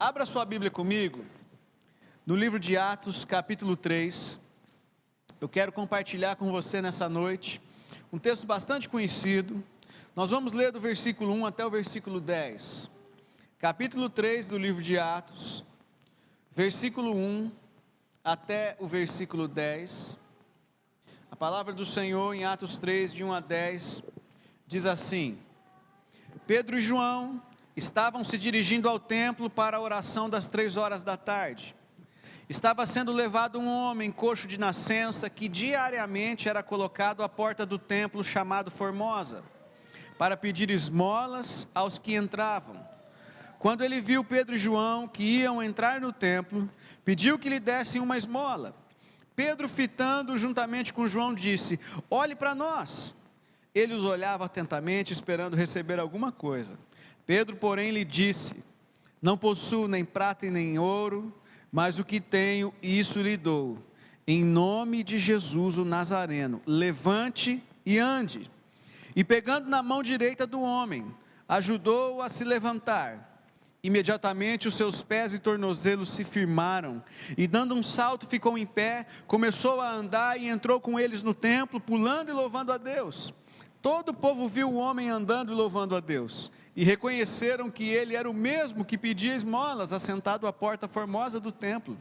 Abra sua Bíblia comigo, no livro de Atos, capítulo 3. Eu quero compartilhar com você nessa noite um texto bastante conhecido. Nós vamos ler do versículo 1 até o versículo 10. Capítulo 3 do livro de Atos, versículo 1 até o versículo 10. A palavra do Senhor em Atos 3, de 1 a 10, diz assim: Pedro e João estavam se dirigindo ao templo para a oração das três horas da tarde. Estava sendo levado um homem coxo de nascença que diariamente era colocado à porta do templo chamado Formosa, para pedir esmolas aos que entravam. Quando ele viu Pedro e João que iam entrar no templo, pediu que lhe dessem uma esmola. Pedro, fitando juntamente com João, disse: Olhe para nós. Ele os olhava atentamente, esperando receber alguma coisa. Pedro, porém, lhe disse: Não possuo nem prata e nem ouro, mas o que tenho, isso lhe dou. Em nome de Jesus o Nazareno, levante e ande. E pegando na mão direita do homem, ajudou-o a se levantar. Imediatamente os seus pés e tornozelos se firmaram, e dando um salto ficou em pé, começou a andar e entrou com eles no templo, pulando e louvando a Deus. Todo o povo viu o homem andando e louvando a Deus, e reconheceram que ele era o mesmo que pedia esmolas, assentado à porta formosa do templo,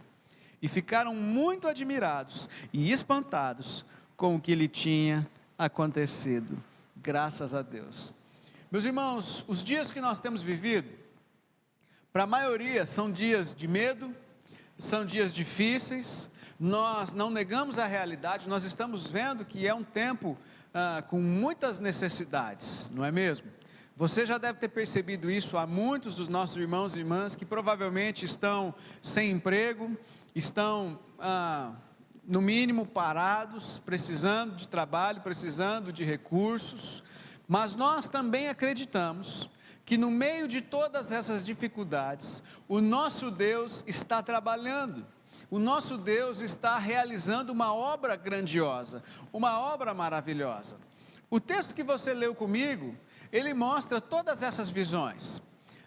e ficaram muito admirados e espantados com o que lhe tinha acontecido. Graças a Deus. Meus irmãos, os dias que nós temos vivido, para a maioria são dias de medo, são dias difíceis, nós não negamos a realidade, nós estamos vendo que é um tempo ah, com muitas necessidades, não é mesmo? Você já deve ter percebido isso há muitos dos nossos irmãos e irmãs que provavelmente estão sem emprego, estão, ah, no mínimo, parados, precisando de trabalho, precisando de recursos, mas nós também acreditamos que no meio de todas essas dificuldades, o nosso Deus está trabalhando. O nosso Deus está realizando uma obra grandiosa, uma obra maravilhosa. O texto que você leu comigo, ele mostra todas essas visões.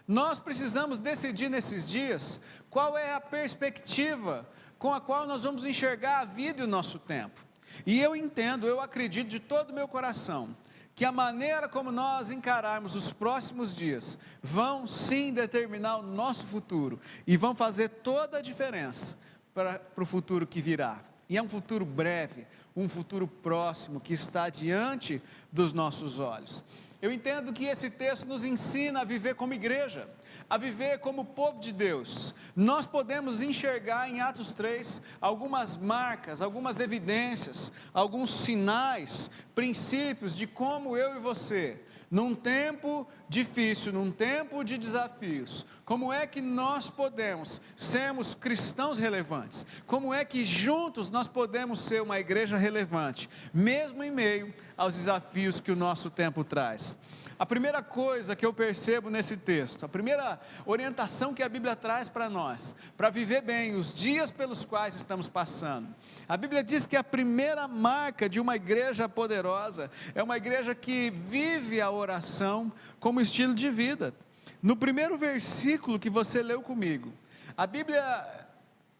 Nós precisamos decidir nesses dias qual é a perspectiva com a qual nós vamos enxergar a vida e o nosso tempo. E eu entendo, eu acredito de todo o meu coração, que a maneira como nós encararmos os próximos dias vão sim determinar o nosso futuro e vão fazer toda a diferença para, o futuro que virá. E é um futuro breve, um futuro próximo que está diante dos nossos olhos. Eu entendo que esse texto nos ensina a viver como igreja, a viver como povo de Deus. Nós podemos enxergar em Atos 3 algumas marcas, algumas evidências, alguns sinais, princípios de como eu e você num tempo difícil, num tempo de desafios, como é que nós podemos sermos cristãos relevantes? Como é que juntos nós podemos ser uma igreja relevante, mesmo em meio aos desafios que o nosso tempo traz? A primeira coisa que eu percebo nesse texto, a primeira orientação que a Bíblia traz para nós, para viver bem os dias pelos quais estamos passando. A Bíblia diz que a primeira marca de uma igreja poderosa é uma igreja que vive a oração como estilo de vida. No primeiro versículo que você leu comigo, a Bíblia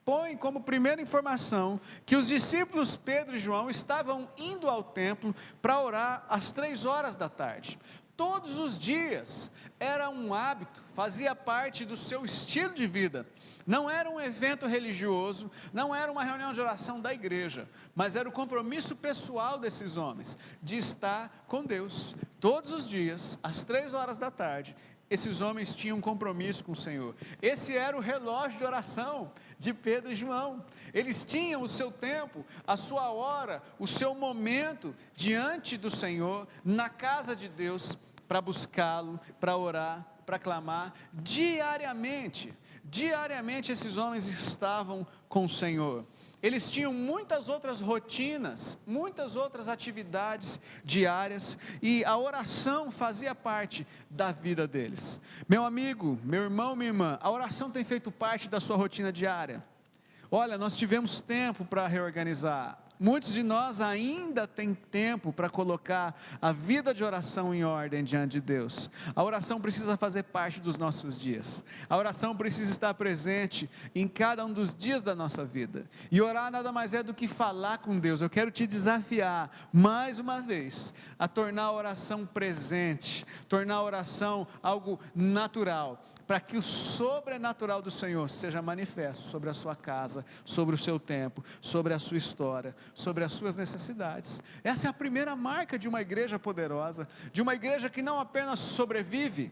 põe como primeira informação que os discípulos Pedro e João estavam indo ao templo para orar às três horas da tarde todos os dias, era um hábito, fazia parte do seu estilo de vida. Não era um evento religioso, não era uma reunião de oração da igreja, mas era o compromisso pessoal desses homens de estar com Deus todos os dias, às três horas da tarde, esses homens tinham um compromisso com o Senhor. Esse era o relógio de oração de Pedro e João. Eles tinham o seu tempo, a sua hora, o seu momento diante do Senhor, na casa de Deus, para buscá-lo, para orar, para clamar diariamente. Diariamente esses homens estavam com o Senhor. Eles tinham muitas outras rotinas, muitas outras atividades diárias e a oração fazia parte da vida deles. Meu amigo, meu irmão, minha irmã, a oração tem feito parte da sua rotina diária. Olha, nós tivemos tempo para reorganizar muitos de nós ainda têm tempo para colocar a vida de oração em ordem diante de Deus. A oração precisa fazer parte dos nossos dias. A oração precisa estar presente em cada um dos dias da nossa vida. E orar nada mais é do que falar com Deus. Eu quero te desafiar mais uma vez a tornar a oração presente, tornar a oração algo natural para que o sobrenatural do Senhor seja manifesto sobre a sua casa, sobre o seu tempo, sobre a sua história, sobre as suas necessidades. Essa é a primeira marca de uma igreja poderosa, de uma igreja que não apenas sobrevive,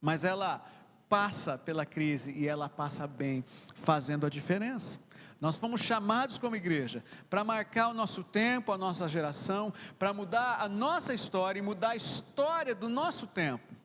mas ela passa pela crise e ela passa bem, fazendo a diferença. Nós fomos chamados como igreja para marcar o nosso tempo, a nossa geração, para mudar a nossa história e mudar a história do nosso tempo.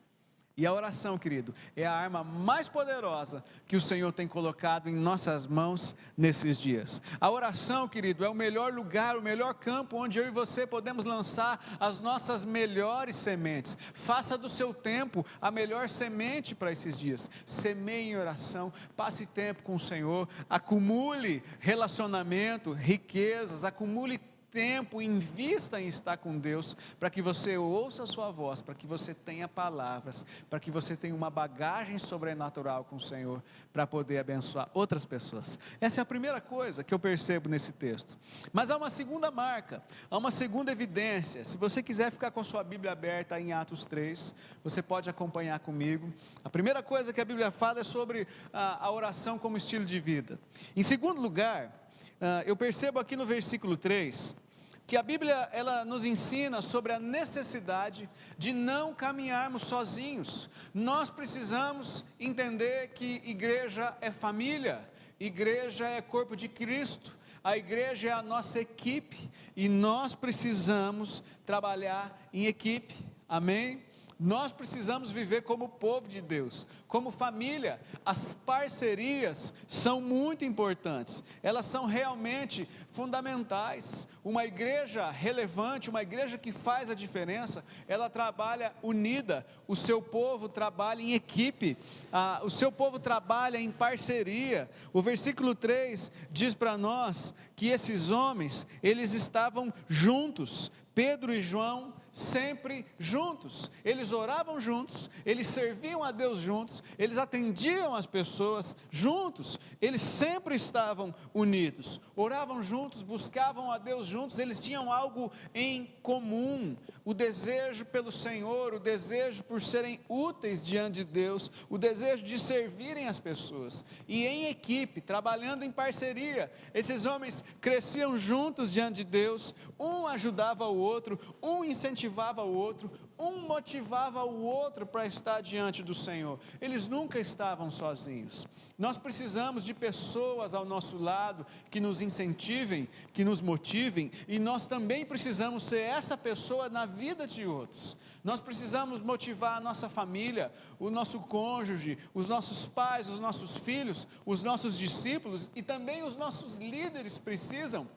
E a oração, querido, é a arma mais poderosa que o Senhor tem colocado em nossas mãos nesses dias. A oração, querido, é o melhor lugar, o melhor campo onde eu e você podemos lançar as nossas melhores sementes. Faça do seu tempo a melhor semente para esses dias. Semeie em oração, passe tempo com o Senhor, acumule relacionamento, riquezas, acumule tempo, invista em estar com Deus, para que você ouça a sua voz, para que você tenha palavras, para que você tenha uma bagagem sobrenatural com o Senhor, para poder abençoar outras pessoas. Essa é a primeira coisa que eu percebo nesse texto. Mas há uma segunda marca, há uma segunda evidência. Se você quiser ficar com a sua Bíblia aberta em Atos 3, você pode acompanhar comigo. A primeira coisa que a Bíblia fala é sobre a, a oração como estilo de vida. Em segundo lugar, uh, eu percebo aqui no versículo 3 que a Bíblia ela nos ensina sobre a necessidade de não caminharmos sozinhos. Nós precisamos entender que igreja é família, igreja é corpo de Cristo, a igreja é a nossa equipe e nós precisamos trabalhar em equipe. Amém? Nós precisamos viver como povo de Deus, como família. As parcerias são muito importantes, elas são realmente fundamentais. Uma igreja relevante, uma igreja que faz a diferença, ela trabalha unida, o seu povo trabalha em equipe, ah, o seu povo trabalha em parceria. O versículo 3 diz para nós que esses homens, eles estavam juntos, Pedro e João sempre juntos. Eles oravam juntos, eles serviam a Deus juntos, eles atendiam as pessoas juntos, eles sempre estavam unidos. Oravam juntos, buscavam a Deus juntos, eles tinham algo em comum: o desejo pelo Senhor, o desejo por serem úteis diante de Deus, o desejo de servirem as pessoas. E em equipe, trabalhando em parceria, esses homens cresciam juntos diante de Deus, um ajudava o outro, um incentivava o outro, um motivava o outro para estar diante do Senhor. Eles nunca estavam sozinhos. Nós precisamos de pessoas ao nosso lado que nos incentivem, que nos motivem, e nós também precisamos ser essa pessoa na vida de outros. Nós precisamos motivar a nossa família, o nosso cônjuge, os nossos pais, os nossos filhos, os nossos discípulos e também os nossos líderes precisam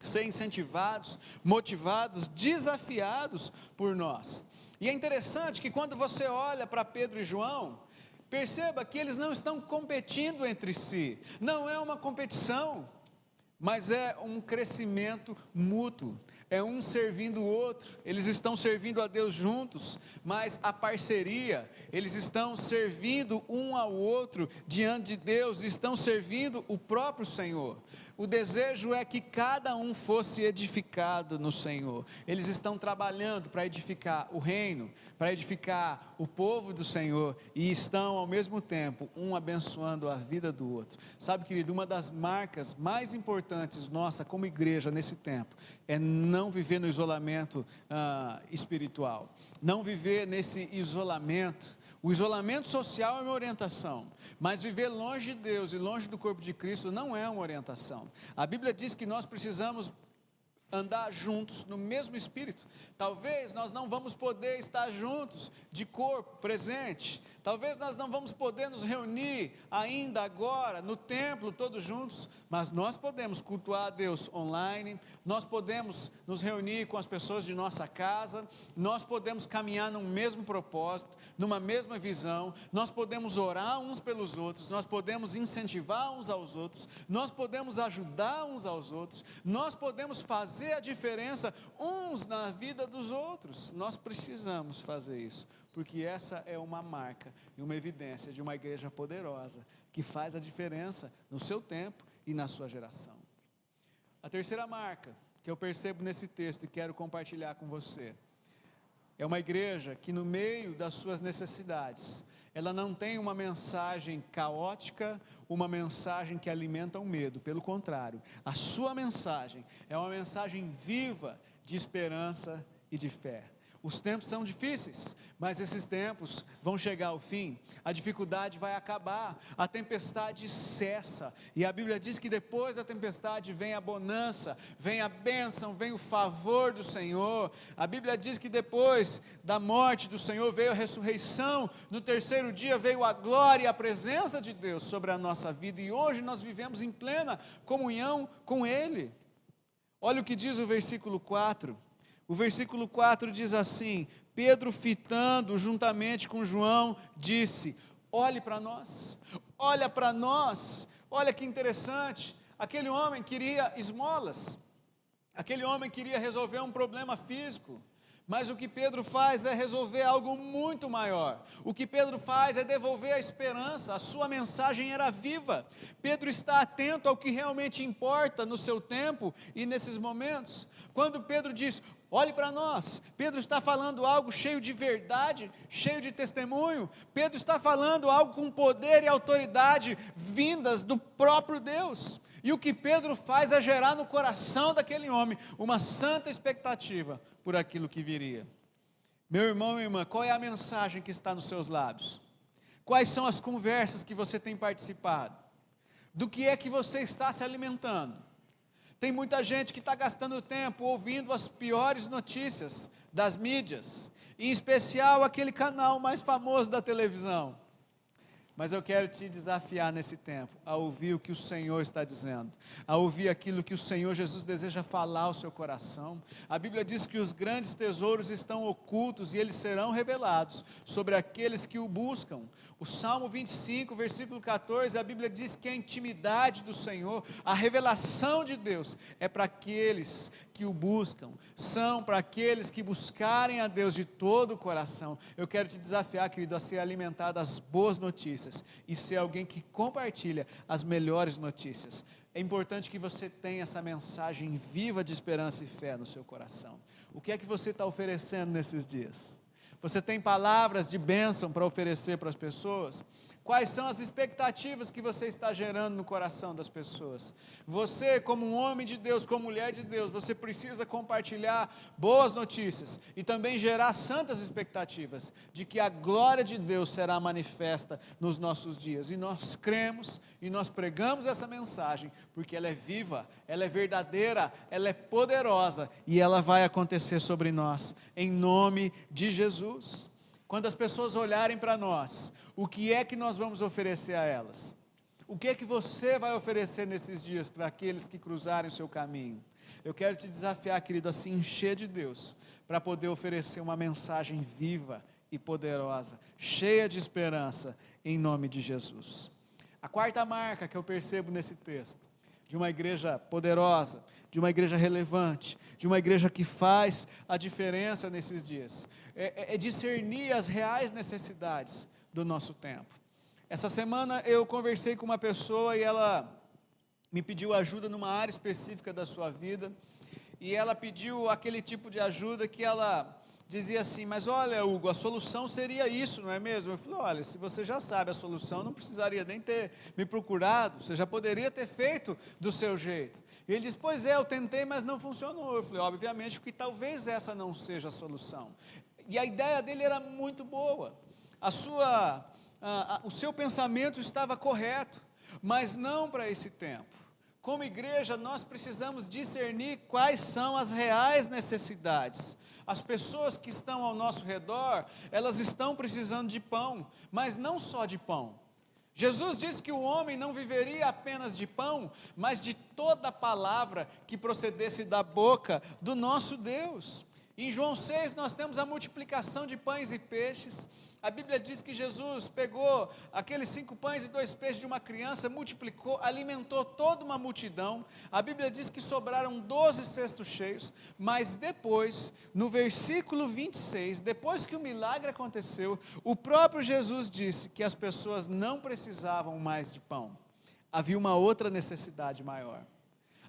ser incentivados, motivados, desafiados por nós. E é interessante que quando você olha para Pedro e João, perceba que eles não estão competindo entre si, não é uma competição, mas é um crescimento mútuo, é um servindo o outro, eles estão servindo a Deus juntos, mas a parceria, eles estão servindo um ao outro diante de Deus, estão servindo o próprio Senhor. O desejo é que cada um fosse edificado no Senhor. Eles estão trabalhando para edificar o reino, para edificar o povo do Senhor e estão ao mesmo tempo um abençoando a vida do outro. Sabe, querido, uma das marcas mais importantes nossa como igreja nesse tempo é não viver no isolamento ah, espiritual, não viver nesse isolamento o isolamento social é uma orientação, mas viver longe de Deus e longe do corpo de Cristo não é uma orientação. A Bíblia diz que nós precisamos andar juntos no mesmo espírito. Talvez nós não vamos poder estar juntos de corpo presente. Talvez nós não vamos poder nos reunir ainda agora no templo todos juntos, mas nós podemos cultuar a Deus online, nós podemos nos reunir com as pessoas de nossa casa, nós podemos caminhar num mesmo propósito, numa mesma visão, nós podemos orar uns pelos outros, nós podemos incentivar uns aos outros, nós podemos ajudar uns aos outros, nós podemos fazer a diferença uns na vida dos outros. Nós precisamos fazer isso, porque essa é uma marca e uma evidência de uma igreja poderosa que faz a diferença no seu tempo e na sua geração. A terceira marca que eu percebo nesse texto e quero compartilhar com você é uma igreja que, no meio das suas necessidades, ela não tem uma mensagem caótica, uma mensagem que alimenta o medo, pelo contrário, a sua mensagem é uma mensagem viva de esperança e de fé. Os tempos são difíceis, mas esses tempos vão chegar ao fim, a dificuldade vai acabar, a tempestade cessa, e a Bíblia diz que depois da tempestade vem a bonança, vem a bênção, vem o favor do Senhor. A Bíblia diz que depois da morte do Senhor veio a ressurreição, no terceiro dia veio a glória e a presença de Deus sobre a nossa vida, e hoje nós vivemos em plena comunhão com Ele. Olha o que diz o versículo 4. O versículo 4 diz assim: Pedro, fitando juntamente com João, disse: Olhe para nós, olha para nós, olha que interessante. Aquele homem queria esmolas, aquele homem queria resolver um problema físico, mas o que Pedro faz é resolver algo muito maior. O que Pedro faz é devolver a esperança. A sua mensagem era viva. Pedro está atento ao que realmente importa no seu tempo e nesses momentos. Quando Pedro diz: Olhe para nós. Pedro está falando algo cheio de verdade, cheio de testemunho. Pedro está falando algo com poder e autoridade vindas do próprio Deus. E o que Pedro faz é gerar no coração daquele homem uma santa expectativa por aquilo que viria. Meu irmão e irmã, qual é a mensagem que está nos seus lábios? Quais são as conversas que você tem participado? Do que é que você está se alimentando? Tem muita gente que está gastando tempo ouvindo as piores notícias das mídias, em especial aquele canal mais famoso da televisão. Mas eu quero te desafiar nesse tempo a ouvir o que o Senhor está dizendo, a ouvir aquilo que o Senhor Jesus deseja falar ao seu coração. A Bíblia diz que os grandes tesouros estão ocultos e eles serão revelados sobre aqueles que o buscam. O Salmo 25, versículo 14, a Bíblia diz que a intimidade do Senhor, a revelação de Deus, é para aqueles que o buscam, são para aqueles que buscarem a Deus de todo o coração. Eu quero te desafiar, querido, a ser alimentado das boas notícias e ser alguém que compartilha as melhores notícias. É importante que você tenha essa mensagem viva de esperança e fé no seu coração. O que é que você está oferecendo nesses dias? Você tem palavras de bênção para oferecer para as pessoas? Quais são as expectativas que você está gerando no coração das pessoas? Você, como um homem de Deus, como mulher de Deus, você precisa compartilhar boas notícias e também gerar santas expectativas de que a glória de Deus será manifesta nos nossos dias. E nós cremos e nós pregamos essa mensagem porque ela é viva, ela é verdadeira, ela é poderosa e ela vai acontecer sobre nós, em nome de Jesus. Quando as pessoas olharem para nós, o que é que nós vamos oferecer a elas? O que é que você vai oferecer nesses dias para aqueles que cruzarem o seu caminho? Eu quero te desafiar, querido, a se encher de Deus, para poder oferecer uma mensagem viva e poderosa, cheia de esperança, em nome de Jesus. A quarta marca que eu percebo nesse texto de uma igreja poderosa, de uma igreja relevante, de uma igreja que faz a diferença nesses dias. É, é, é, discernir as reais necessidades do nosso tempo. Essa semana eu conversei com uma pessoa e ela me pediu ajuda numa área específica da sua vida, e ela pediu aquele tipo de ajuda que ela dizia assim: Mas olha, Hugo, a solução seria isso, não é mesmo? Eu falei: Olha, se você já sabe a solução, não precisaria nem ter me procurado, você já poderia ter feito do seu jeito. E ele diz: Pois é, eu tentei, mas não funcionou. Eu falei: Obviamente, porque talvez essa não seja a solução. E a ideia dele era muito boa, a sua, a, a, o seu pensamento estava correto, mas não para esse tempo. como igreja, nós precisamos discernir quais são as reais necessidades. As pessoas que estão ao nosso redor, elas estão precisando de pão, mas não só de pão. Jesus disse que o homem não viveria apenas de pão, mas de toda palavra que procedesse da boca do nosso Deus. Em João 6, nós temos a multiplicação de pães e peixes. A Bíblia diz que Jesus pegou aqueles cinco pães e dois peixes de uma criança, multiplicou, alimentou toda uma multidão. A Bíblia diz que sobraram doze cestos cheios, mas depois, no versículo 26, depois que o milagre aconteceu, o próprio Jesus disse que as pessoas não precisavam mais de pão. Havia uma outra necessidade maior.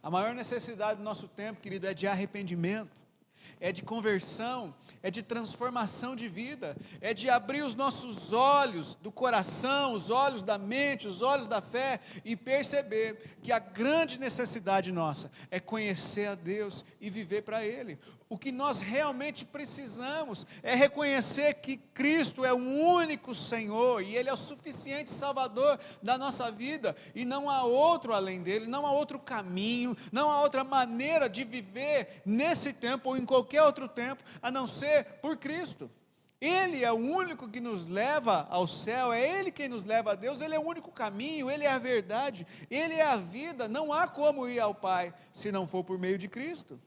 A maior necessidade do nosso tempo, querido, é de arrependimento é de conversão, é de transformação de vida, é de abrir os nossos olhos do coração, os olhos da mente, os olhos da fé e perceber que a grande necessidade nossa é conhecer a Deus e viver para Ele. O que nós realmente precisamos é reconhecer que Cristo é o único Senhor e Ele é o suficiente Salvador da nossa vida e não há outro além dele, não há outro caminho, não há outra maneira de viver nesse tempo ou em qualquer outro tempo a não ser por Cristo. Ele é o único que nos leva ao céu, é Ele quem nos leva a Deus, Ele é o único caminho, Ele é a verdade, Ele é a vida. Não há como ir ao Pai se não for por meio de Cristo.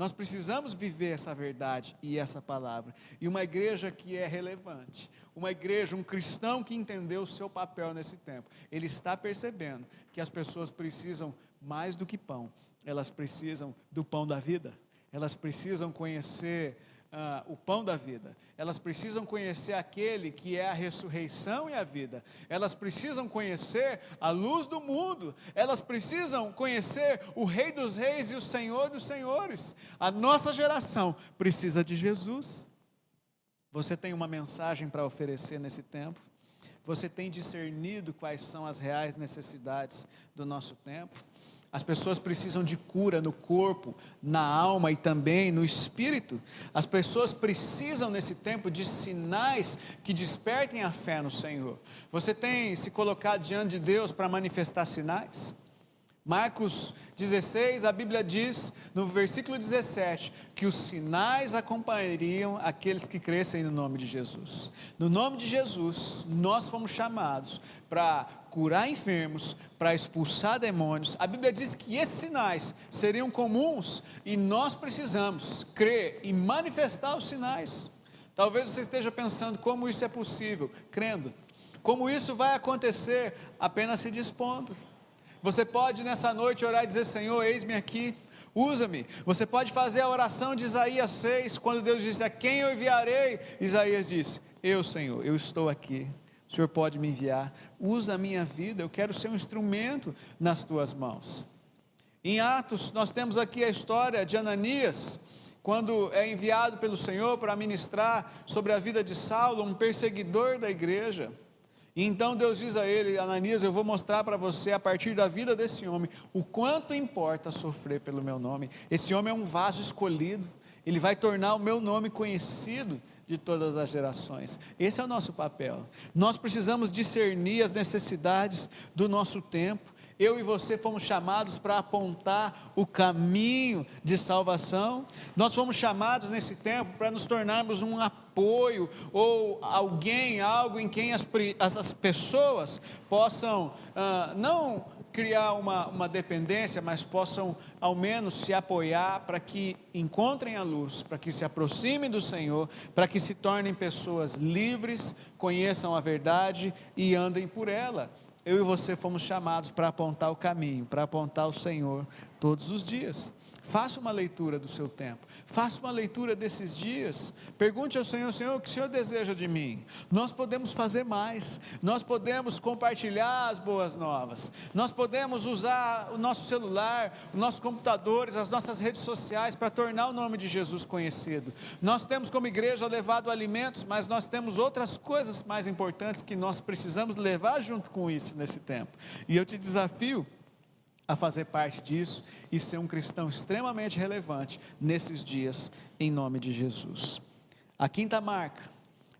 Nós precisamos viver essa verdade e essa palavra. E uma igreja que é relevante, uma igreja, um cristão que entendeu o seu papel nesse tempo, ele está percebendo que as pessoas precisam mais do que pão, elas precisam do pão da vida, elas precisam conhecer ah, o pão da vida, elas precisam conhecer aquele que é a ressurreição e a vida, elas precisam conhecer a luz do mundo, elas precisam conhecer o Rei dos Reis e o Senhor dos Senhores. A nossa geração precisa de Jesus. Você tem uma mensagem para oferecer nesse tempo? Você tem discernido quais são as reais necessidades do nosso tempo? As pessoas precisam de cura no corpo, na alma e também no espírito. As pessoas precisam nesse tempo de sinais que despertem a fé no Senhor. Você tem se colocado diante de Deus para manifestar sinais? Marcos 16, a Bíblia diz, no versículo 17, que os sinais acompanhariam aqueles que crescem no nome de Jesus. No nome de Jesus, nós fomos chamados para curar enfermos, para expulsar demônios. A Bíblia diz que esses sinais seriam comuns e nós precisamos crer e manifestar os sinais. Talvez você esteja pensando como isso é possível, crendo. Como isso vai acontecer apenas se dispondo. Você pode nessa noite orar e dizer: Senhor, eis-me aqui, usa-me. Você pode fazer a oração de Isaías 6, quando Deus disse: A quem eu enviarei? Isaías disse: Eu, Senhor, eu estou aqui. O Senhor pode me enviar. Usa a minha vida, eu quero ser um instrumento nas tuas mãos. Em Atos, nós temos aqui a história de Ananias, quando é enviado pelo Senhor para ministrar sobre a vida de Saulo, um perseguidor da igreja. E então Deus diz a ele, Ananias, eu vou mostrar para você, a partir da vida desse homem, o quanto importa sofrer pelo meu nome. Esse homem é um vaso escolhido, ele vai tornar o meu nome conhecido de todas as gerações. Esse é o nosso papel. Nós precisamos discernir as necessidades do nosso tempo. Eu e você fomos chamados para apontar o caminho de salvação. Nós fomos chamados nesse tempo para nos tornarmos um apoio ou alguém, algo em quem as, as pessoas possam ah, não criar uma, uma dependência, mas possam ao menos se apoiar para que encontrem a luz, para que se aproximem do Senhor, para que se tornem pessoas livres, conheçam a verdade e andem por ela. Eu e você fomos chamados para apontar o caminho, para apontar o Senhor todos os dias. Faça uma leitura do seu tempo. Faça uma leitura desses dias. Pergunte ao Senhor, Senhor, o que o Senhor deseja de mim? Nós podemos fazer mais. Nós podemos compartilhar as boas novas. Nós podemos usar o nosso celular, os nossos computadores, as nossas redes sociais para tornar o nome de Jesus conhecido. Nós temos como igreja levado alimentos, mas nós temos outras coisas mais importantes que nós precisamos levar junto com isso nesse tempo. E eu te desafio a fazer parte disso e ser um cristão extremamente relevante nesses dias, em nome de Jesus. A quinta marca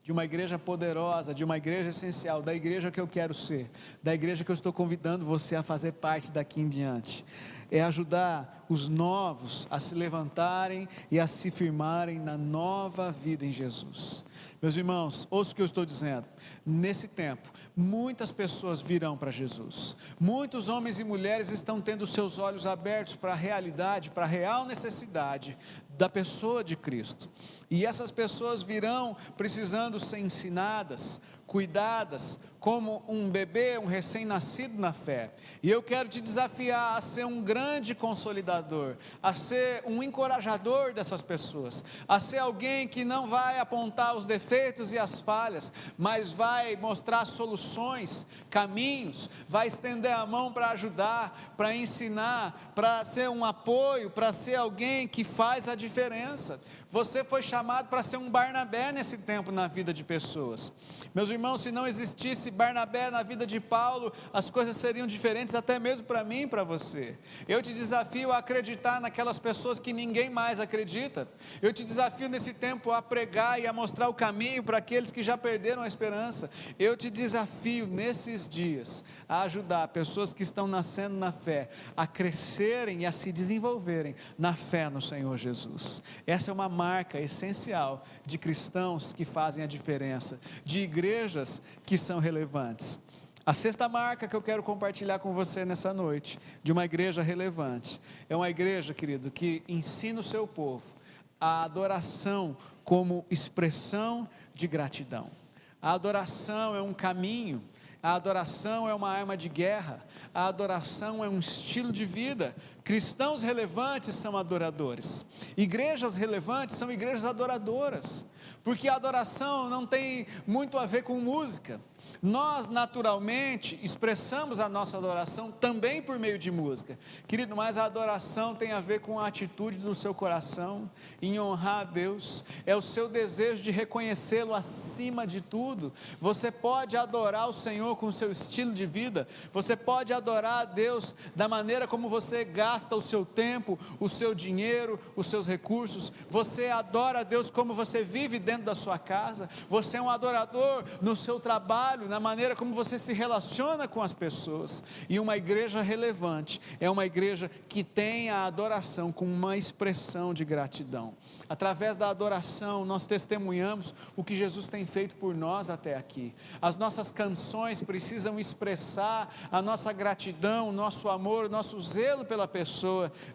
de uma igreja poderosa, de uma igreja essencial, da igreja que eu quero ser, da igreja que eu estou convidando você a fazer parte daqui em diante. É ajudar os novos a se levantarem e a se firmarem na nova vida em Jesus. Meus irmãos, ouça o que eu estou dizendo. Nesse tempo, muitas pessoas virão para Jesus. Muitos homens e mulheres estão tendo seus olhos abertos para a realidade, para a real necessidade da pessoa de Cristo. E essas pessoas virão precisando ser ensinadas, cuidadas, como um bebê, um recém-nascido na fé. E eu quero te desafiar a ser um grande consolidador, a ser um encorajador dessas pessoas, a ser alguém que não vai apontar os defeitos e as falhas, mas vai mostrar soluções, caminhos, vai estender a mão para ajudar, para ensinar, para ser um apoio, para ser alguém que faz a diferença. Você foi chamado para ser um Barnabé nesse tempo na vida de pessoas. Meus irmãos, se não existisse Barnabé na vida de Paulo, as coisas seriam diferentes até mesmo para mim e para você. Eu te desafio a acreditar naquelas pessoas que ninguém mais acredita. Eu te desafio nesse tempo a pregar e a mostrar o caminho para aqueles que já perderam a esperança. Eu te desafio nesses dias a ajudar pessoas que estão nascendo na fé a crescerem e a se desenvolverem na fé no Senhor Jesus. Essa é uma marca essencial de cristãos que fazem a diferença, de igrejas igrejas que são relevantes. A sexta marca que eu quero compartilhar com você nessa noite, de uma igreja relevante, é uma igreja, querido, que ensina o seu povo a adoração como expressão de gratidão. A adoração é um caminho, a adoração é uma arma de guerra, a adoração é um estilo de vida. Cristãos relevantes são adoradores, igrejas relevantes são igrejas adoradoras porque a adoração não tem muito a ver com música. Nós, naturalmente, expressamos a nossa adoração também por meio de música. Querido, mas a adoração tem a ver com a atitude do seu coração em honrar a Deus, é o seu desejo de reconhecê-lo acima de tudo. Você pode adorar o Senhor com o seu estilo de vida, você pode adorar a Deus da maneira como você gasta o seu tempo, o seu dinheiro, os seus recursos. Você adora a Deus como você vive dentro da sua casa, você é um adorador no seu trabalho na maneira como você se relaciona com as pessoas. E uma igreja relevante é uma igreja que tem a adoração como uma expressão de gratidão. Através da adoração, nós testemunhamos o que Jesus tem feito por nós até aqui. As nossas canções precisam expressar a nossa gratidão, o nosso amor, o nosso zelo pela pessoa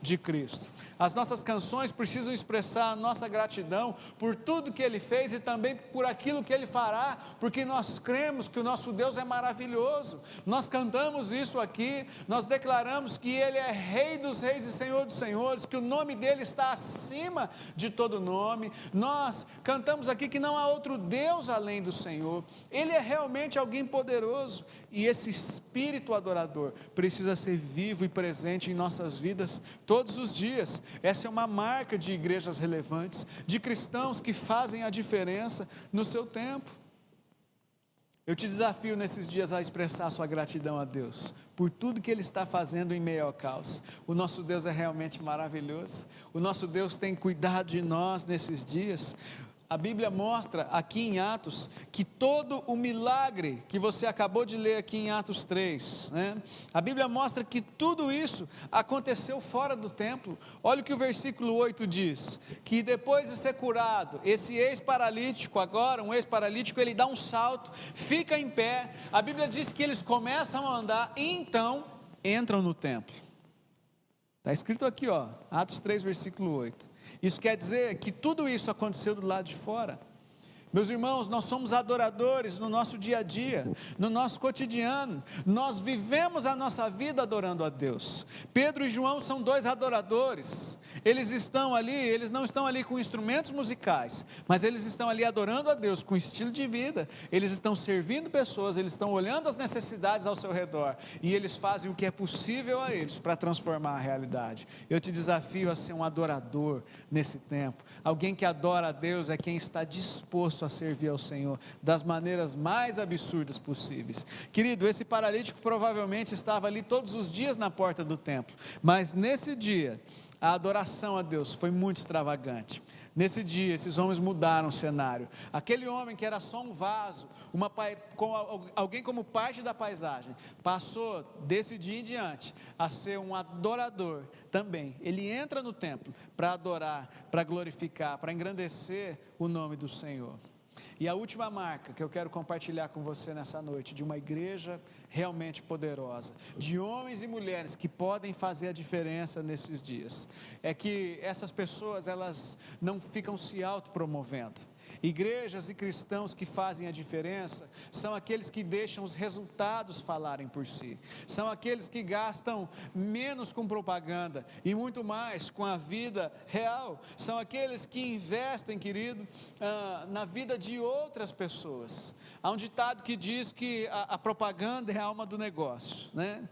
de Cristo. As nossas canções precisam expressar a nossa gratidão por tudo que Ele fez e também por aquilo que Ele fará, porque nós cremos que o nosso Deus é maravilhoso. Nós cantamos isso aqui, nós declaramos que Ele é Rei dos Reis e Senhor dos Senhores, que o nome dele está acima de todo nome. Nós cantamos aqui que não há outro Deus além do Senhor. Ele é realmente alguém poderoso e esse espírito adorador precisa ser vivo e presente em nossas vidas todos os dias. Essa é uma marca de igrejas relevantes, de cristãos que fazem a diferença no seu tempo. Eu te desafio nesses dias a expressar sua gratidão a Deus por tudo que Ele está fazendo em meio ao caos. O nosso Deus é realmente maravilhoso. O nosso Deus tem cuidado de nós nesses dias. A Bíblia mostra aqui em Atos que todo o milagre que você acabou de ler aqui em Atos 3, né? a Bíblia mostra que tudo isso aconteceu fora do templo. Olha o que o versículo 8 diz: que depois de ser curado, esse ex-paralítico, agora um ex-paralítico, ele dá um salto, fica em pé. A Bíblia diz que eles começam a andar e então entram no templo. Está escrito aqui, ó, Atos 3, versículo 8. Isso quer dizer que tudo isso aconteceu do lado de fora. Meus irmãos, nós somos adoradores no nosso dia a dia, no nosso cotidiano. Nós vivemos a nossa vida adorando a Deus. Pedro e João são dois adoradores. Eles estão ali, eles não estão ali com instrumentos musicais, mas eles estão ali adorando a Deus com estilo de vida. Eles estão servindo pessoas, eles estão olhando as necessidades ao seu redor e eles fazem o que é possível a eles para transformar a realidade. Eu te desafio a ser um adorador nesse tempo. Alguém que adora a Deus é quem está disposto a servir ao Senhor das maneiras mais absurdas possíveis. Querido, esse paralítico provavelmente estava ali todos os dias na porta do templo, mas nesse dia, a adoração a Deus foi muito extravagante. Nesse dia, esses homens mudaram o cenário. Aquele homem que era só um vaso, uma, alguém como parte da paisagem, passou desse dia em diante a ser um adorador também. Ele entra no templo para adorar, para glorificar, para engrandecer o nome do Senhor. E a última marca que eu quero compartilhar com você nessa noite, de uma igreja realmente poderosa, de homens e mulheres que podem fazer a diferença nesses dias, é que essas pessoas, elas não ficam se autopromovendo. Igrejas e cristãos que fazem a diferença são aqueles que deixam os resultados falarem por si, são aqueles que gastam menos com propaganda e muito mais com a vida real, são aqueles que investem, querido, ah, na vida de outras pessoas. Há um ditado que diz que a, propaganda é a alma do negócio, né?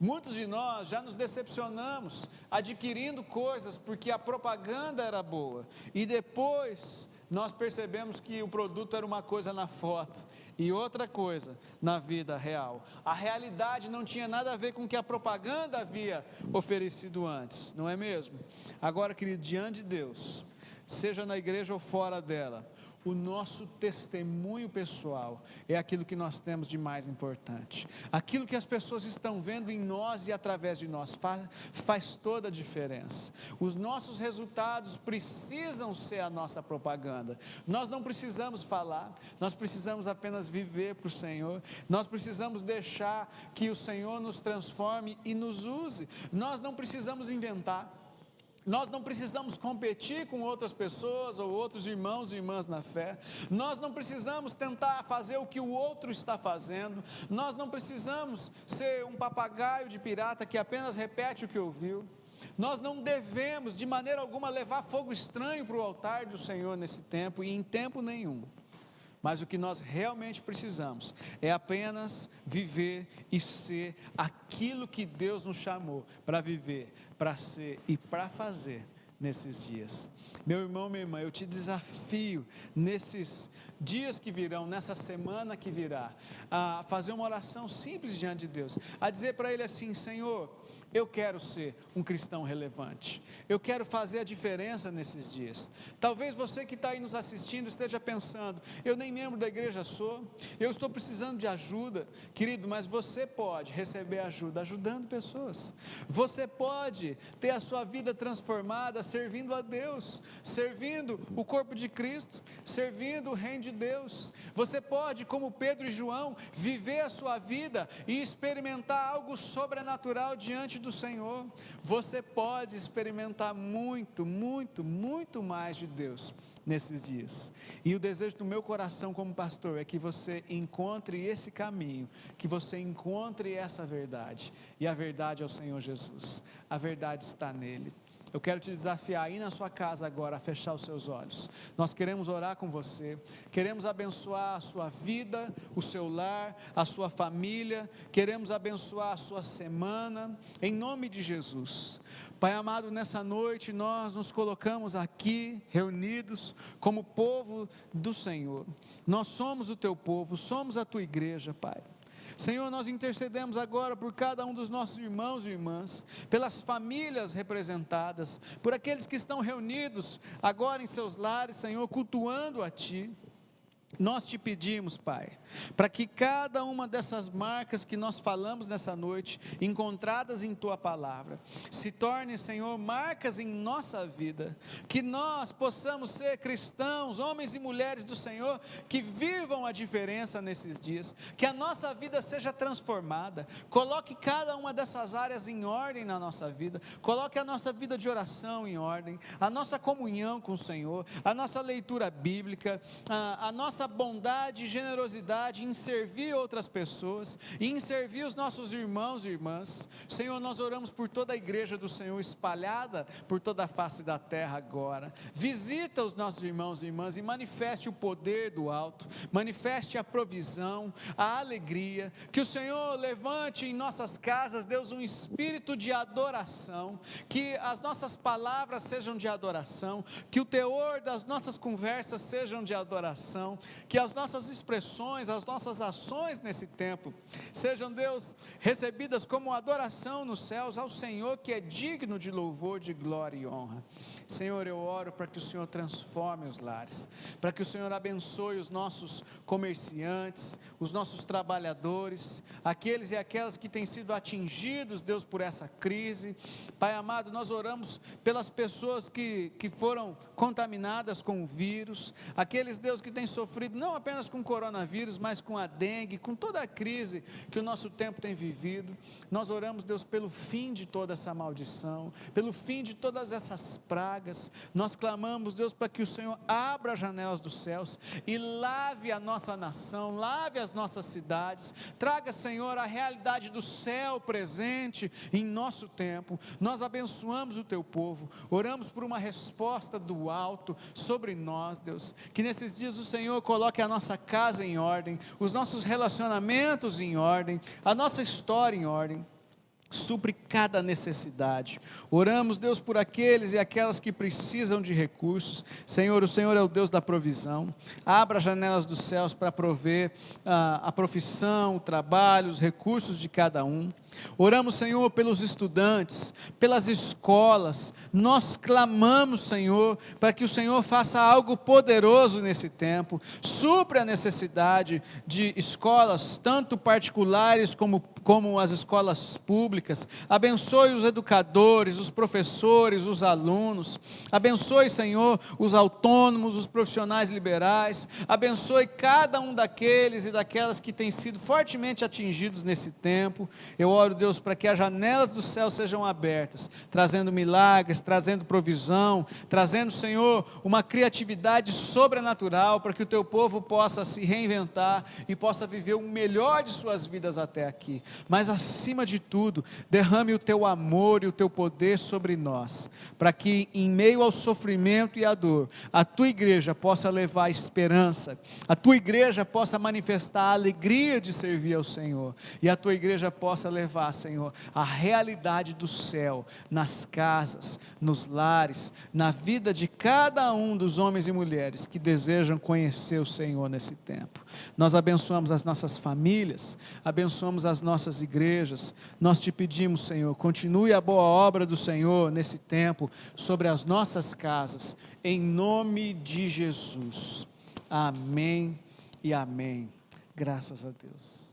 Muitos de nós já nos decepcionamos adquirindo coisas porque a propaganda era boa e depois nós percebemos que o produto era uma coisa na foto e outra coisa na vida real. A realidade não tinha nada a ver com o que a propaganda havia oferecido antes, não é mesmo? Agora, querido, diante de Deus, seja na igreja ou fora dela, o nosso testemunho pessoal é aquilo que nós temos de mais importante. Aquilo que as pessoas estão vendo em nós e através de nós faz, faz toda a diferença. Os nossos resultados precisam ser a nossa propaganda. Nós não precisamos falar, nós precisamos apenas viver para o Senhor. Nós precisamos deixar que o Senhor nos transforme e nos use. Nós não precisamos inventar. Nós não precisamos competir com outras pessoas ou outros irmãos e irmãs na fé. Nós não precisamos tentar fazer o que o outro está fazendo. Nós não precisamos ser um papagaio de pirata que apenas repete o que ouviu. Nós não devemos, de maneira alguma, levar fogo estranho para o altar do Senhor nesse tempo e em tempo nenhum. Mas o que nós realmente precisamos é apenas viver e ser aquilo que Deus nos chamou para viver, para ser e para fazer nesses dias. Meu irmão, minha irmã, eu te desafio nesses dias que virão, nessa semana que virá, a fazer uma oração simples diante de Deus, a dizer para Ele assim: Senhor, eu quero ser um cristão relevante. Eu quero fazer a diferença nesses dias. Talvez você que está aí nos assistindo esteja pensando: eu nem membro da igreja sou, eu estou precisando de ajuda. Querido, mas você pode receber ajuda ajudando pessoas. Você pode ter a sua vida transformada servindo a Deus, servindo o corpo de Cristo, servindo o reino de Deus. Você pode, como Pedro e João, viver a sua vida e experimentar algo sobrenatural diante diante do Senhor, você pode experimentar muito, muito, muito mais de Deus nesses dias. E o desejo do meu coração como pastor é que você encontre esse caminho, que você encontre essa verdade. E a verdade é o Senhor Jesus. A verdade está nele. Eu quero te desafiar aí na sua casa agora a fechar os seus olhos. Nós queremos orar com você, queremos abençoar a sua vida, o seu lar, a sua família, queremos abençoar a sua semana, em nome de Jesus. Pai amado, nessa noite nós nos colocamos aqui reunidos como povo do Senhor. Nós somos o teu povo, somos a tua igreja, Pai. Senhor, nós intercedemos agora por cada um dos nossos irmãos e irmãs, pelas famílias representadas, por aqueles que estão reunidos agora em seus lares, Senhor, cultuando a Ti. Nós te pedimos, Pai, para que cada uma dessas marcas que nós falamos nessa noite, encontradas em tua palavra, se torne, Senhor, marcas em nossa vida, que nós possamos ser cristãos, homens e mulheres do Senhor, que vivam a diferença nesses dias, que a nossa vida seja transformada. Coloque cada uma dessas áreas em ordem na nossa vida, coloque a nossa vida de oração em ordem, a nossa comunhão com o Senhor, a nossa leitura bíblica, a, a nossa nossa bondade e generosidade em servir outras pessoas e em servir os nossos irmãos e irmãs. Senhor, nós oramos por toda a igreja do Senhor espalhada por toda a face da terra agora. Visita os nossos irmãos e irmãs e manifeste o poder do alto, manifeste a provisão, a alegria. Que o Senhor levante em nossas casas, Deus, um espírito de adoração, que as nossas palavras sejam de adoração, que o teor das nossas conversas sejam de adoração, que as nossas expressões, as nossas ações nesse tempo, sejam, Deus, recebidas como adoração nos céus ao Senhor, que é digno de louvor, de glória e honra. Senhor, eu oro para que o Senhor transforme os lares, para que o Senhor abençoe os nossos comerciantes, os nossos trabalhadores, aqueles e aquelas que têm sido atingidos, Deus, por essa crise. Pai amado, nós oramos pelas pessoas que, que foram contaminadas com o vírus, aqueles, Deus, que têm sofrido não apenas com o coronavírus, mas com a dengue, com toda a crise que o nosso tempo tem vivido. Nós oramos, Deus, pelo fim de toda essa maldição, pelo fim de todas essas pragas pragas. Nós clamamos, Deus, para que o Senhor abra as janelas dos céus e lave a nossa nação, lave as nossas cidades. Traga, Senhor, a realidade do céu presente em nosso tempo. Nós abençoamos o teu povo, oramos por uma resposta do alto sobre nós, Deus. Que nesses dias o Senhor coloque a nossa casa em ordem, os nossos relacionamentos em ordem, a nossa história em ordem supre cada necessidade. Oramos, Deus, por aqueles e aquelas que precisam de recursos. Senhor, o Senhor é o Deus da provisão. Abra as janelas dos céus para prover ah, a profissão, o trabalho, os recursos de cada um. Oramos, Senhor, pelos estudantes, pelas escolas. Nós clamamos, Senhor, para que o Senhor faça algo poderoso nesse tempo. Supre a necessidade de escolas, tanto particulares como, como as escolas públicas. Abençoe os educadores, os professores, os alunos. Abençoe, Senhor, os autônomos, os profissionais liberais. Abençoe cada um daqueles e daquelas que têm sido fortemente atingidos nesse tempo. Eu oro oro, Deus, para que as janelas do céu sejam abertas, trazendo milagres, trazendo provisão, trazendo, Senhor, uma criatividade sobrenatural para que o teu povo possa se reinventar e possa viver o melhor de suas vidas até aqui. Mas acima de tudo, derrame o teu amor e o teu poder sobre nós, para que em meio ao sofrimento e à dor, a tua igreja possa levar esperança, a tua igreja possa manifestar a alegria de servir ao Senhor e a tua igreja possa levar levar, Senhor, a realidade do céu nas casas, nos lares, na vida de cada um dos homens e mulheres que desejam conhecer o Senhor nesse tempo. Nós abençoamos as nossas famílias, abençoamos as nossas igrejas. Nós te pedimos, Senhor, continue a boa obra do Senhor nesse tempo sobre as nossas casas, em nome de Jesus. Amém e amém. Graças a Deus.